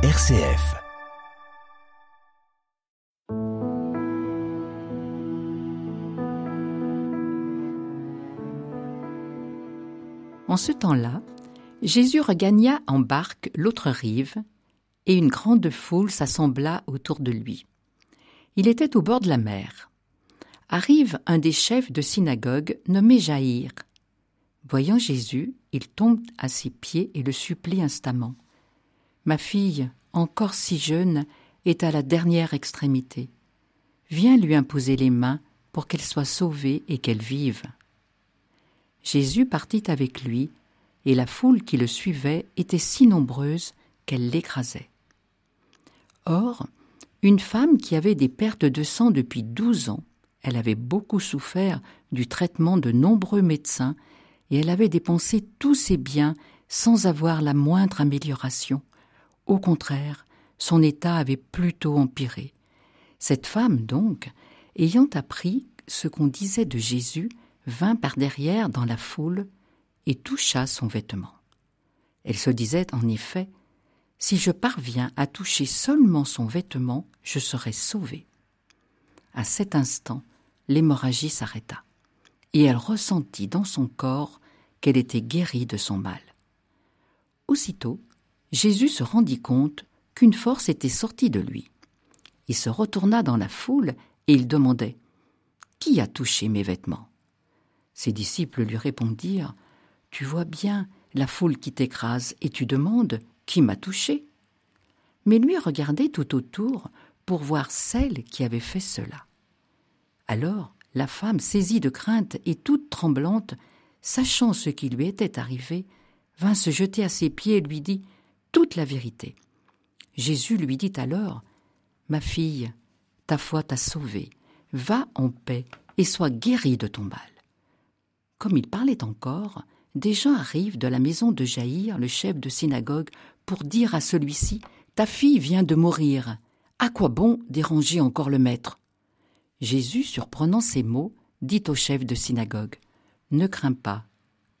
RCF. En ce temps-là, Jésus regagna en barque l'autre rive, et une grande foule s'assembla autour de lui. Il était au bord de la mer. Arrive un des chefs de synagogue nommé Jaïr. Voyant Jésus, il tombe à ses pieds et le supplie instamment. Ma fille, encore si jeune, est à la dernière extrémité. Viens lui imposer les mains pour qu'elle soit sauvée et qu'elle vive. Jésus partit avec lui, et la foule qui le suivait était si nombreuse qu'elle l'écrasait. Or, une femme qui avait des pertes de sang depuis douze ans, elle avait beaucoup souffert du traitement de nombreux médecins, et elle avait dépensé tous ses biens sans avoir la moindre amélioration. Au contraire, son état avait plutôt empiré. Cette femme, donc, ayant appris ce qu'on disait de Jésus, vint par derrière dans la foule et toucha son vêtement. Elle se disait en effet Si je parviens à toucher seulement son vêtement, je serai sauvée. À cet instant, l'hémorragie s'arrêta, et elle ressentit dans son corps qu'elle était guérie de son mal. Aussitôt, Jésus se rendit compte qu'une force était sortie de lui. Il se retourna dans la foule et il demandait Qui a touché mes vêtements? Ses disciples lui répondirent Tu vois bien la foule qui t'écrase et tu demandes Qui m'a touché? Mais lui regardait tout autour pour voir celle qui avait fait cela. Alors la femme, saisie de crainte et toute tremblante, sachant ce qui lui était arrivé, vint se jeter à ses pieds et lui dit la vérité. Jésus lui dit alors Ma fille, ta foi t'a sauvée, va en paix et sois guérie de ton mal. Comme il parlait encore, des gens arrivent de la maison de Jaïr, le chef de synagogue, pour dire à celui-ci Ta fille vient de mourir. À quoi bon déranger encore le maître? Jésus, surprenant ces mots, dit au chef de synagogue Ne crains pas,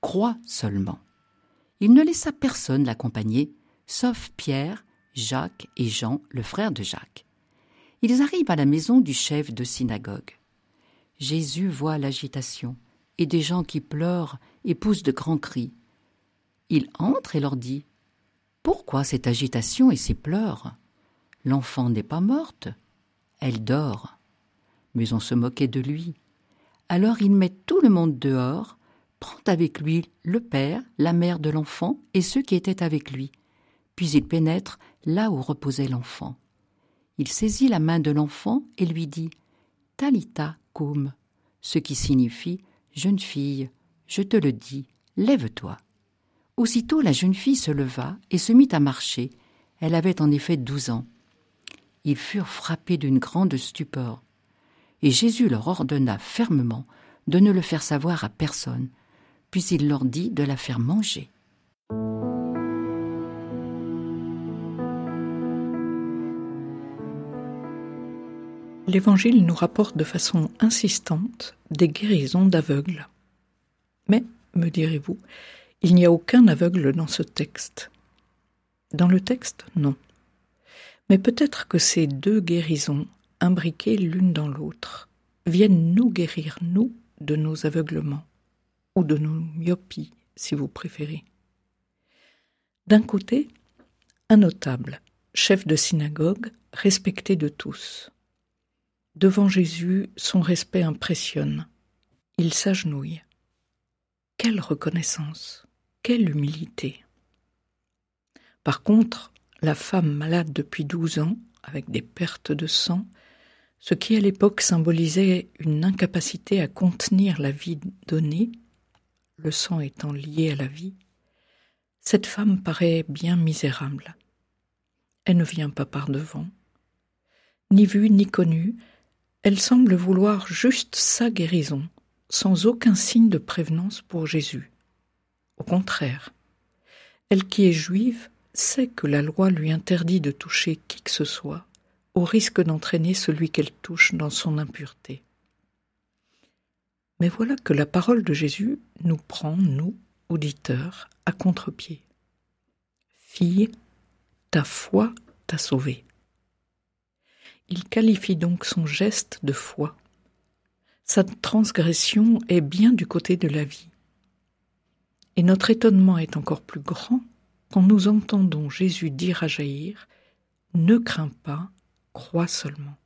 crois seulement. Il ne laissa personne l'accompagner, sauf Pierre, Jacques et Jean, le frère de Jacques. Ils arrivent à la maison du chef de synagogue. Jésus voit l'agitation et des gens qui pleurent et poussent de grands cris. Il entre et leur dit Pourquoi cette agitation et ces pleurs? L'enfant n'est pas morte, elle dort. Mais on se moquait de lui. Alors il met tout le monde dehors, prend avec lui le père, la mère de l'enfant et ceux qui étaient avec lui. Puis il pénètre là où reposait l'enfant. Il saisit la main de l'enfant et lui dit Talita cum, ce qui signifie Jeune fille, je te le dis, lève-toi. Aussitôt la jeune fille se leva et se mit à marcher. Elle avait en effet douze ans. Ils furent frappés d'une grande stupeur. Et Jésus leur ordonna fermement de ne le faire savoir à personne, puis il leur dit de la faire manger. l'Évangile nous rapporte de façon insistante des guérisons d'aveugles. Mais, me direz-vous, il n'y a aucun aveugle dans ce texte. Dans le texte, non. Mais peut-être que ces deux guérisons, imbriquées l'une dans l'autre, viennent nous guérir, nous, de nos aveuglements, ou de nos myopies, si vous préférez. D'un côté, un notable, chef de synagogue, respecté de tous. Devant Jésus, son respect impressionne. Il s'agenouille. Quelle reconnaissance, quelle humilité. Par contre, la femme malade depuis douze ans, avec des pertes de sang, ce qui à l'époque symbolisait une incapacité à contenir la vie donnée, le sang étant lié à la vie, cette femme paraît bien misérable. Elle ne vient pas par devant. Ni vue ni connue, elle semble vouloir juste sa guérison, sans aucun signe de prévenance pour Jésus. Au contraire, elle qui est juive sait que la loi lui interdit de toucher qui que ce soit, au risque d'entraîner celui qu'elle touche dans son impureté. Mais voilà que la parole de Jésus nous prend, nous, auditeurs, à contre-pied. Fille, ta foi t'a sauvé. Il qualifie donc son geste de foi. Sa transgression est bien du côté de la vie. Et notre étonnement est encore plus grand quand nous entendons Jésus dire à Jaïr Ne crains pas, crois seulement.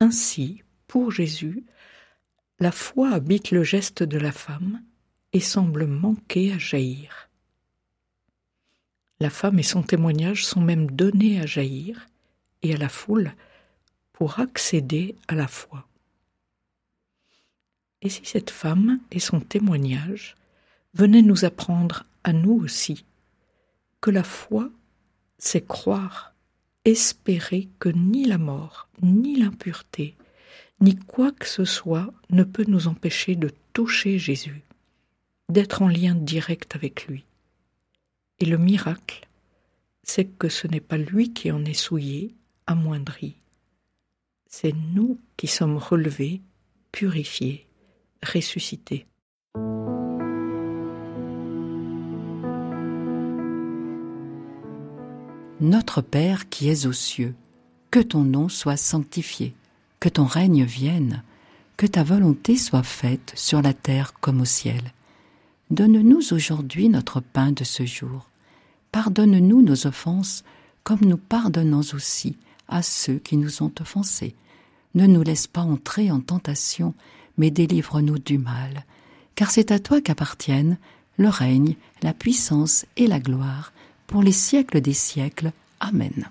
Ainsi, pour Jésus, la foi habite le geste de la femme et semble manquer à jaillir. La femme et son témoignage sont même donnés à jaillir et à la foule pour accéder à la foi. Et si cette femme et son témoignage venaient nous apprendre à nous aussi que la foi, c'est croire, espérer que ni la mort, ni l'impureté, ni quoi que ce soit ne peut nous empêcher de toucher Jésus, d'être en lien direct avec lui. Et le miracle, c'est que ce n'est pas lui qui en est souillé, amoindri. C'est nous qui sommes relevés, purifiés, ressuscités. Notre Père qui es aux cieux, que ton nom soit sanctifié, que ton règne vienne, que ta volonté soit faite sur la terre comme au ciel. Donne-nous aujourd'hui notre pain de ce jour. Pardonne-nous nos offenses, comme nous pardonnons aussi à ceux qui nous ont offensés. Ne nous laisse pas entrer en tentation, mais délivre-nous du mal, car c'est à toi qu'appartiennent le règne, la puissance et la gloire, pour les siècles des siècles. Amen.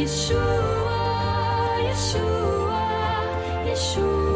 Yeshua, Yeshua, Yeshua.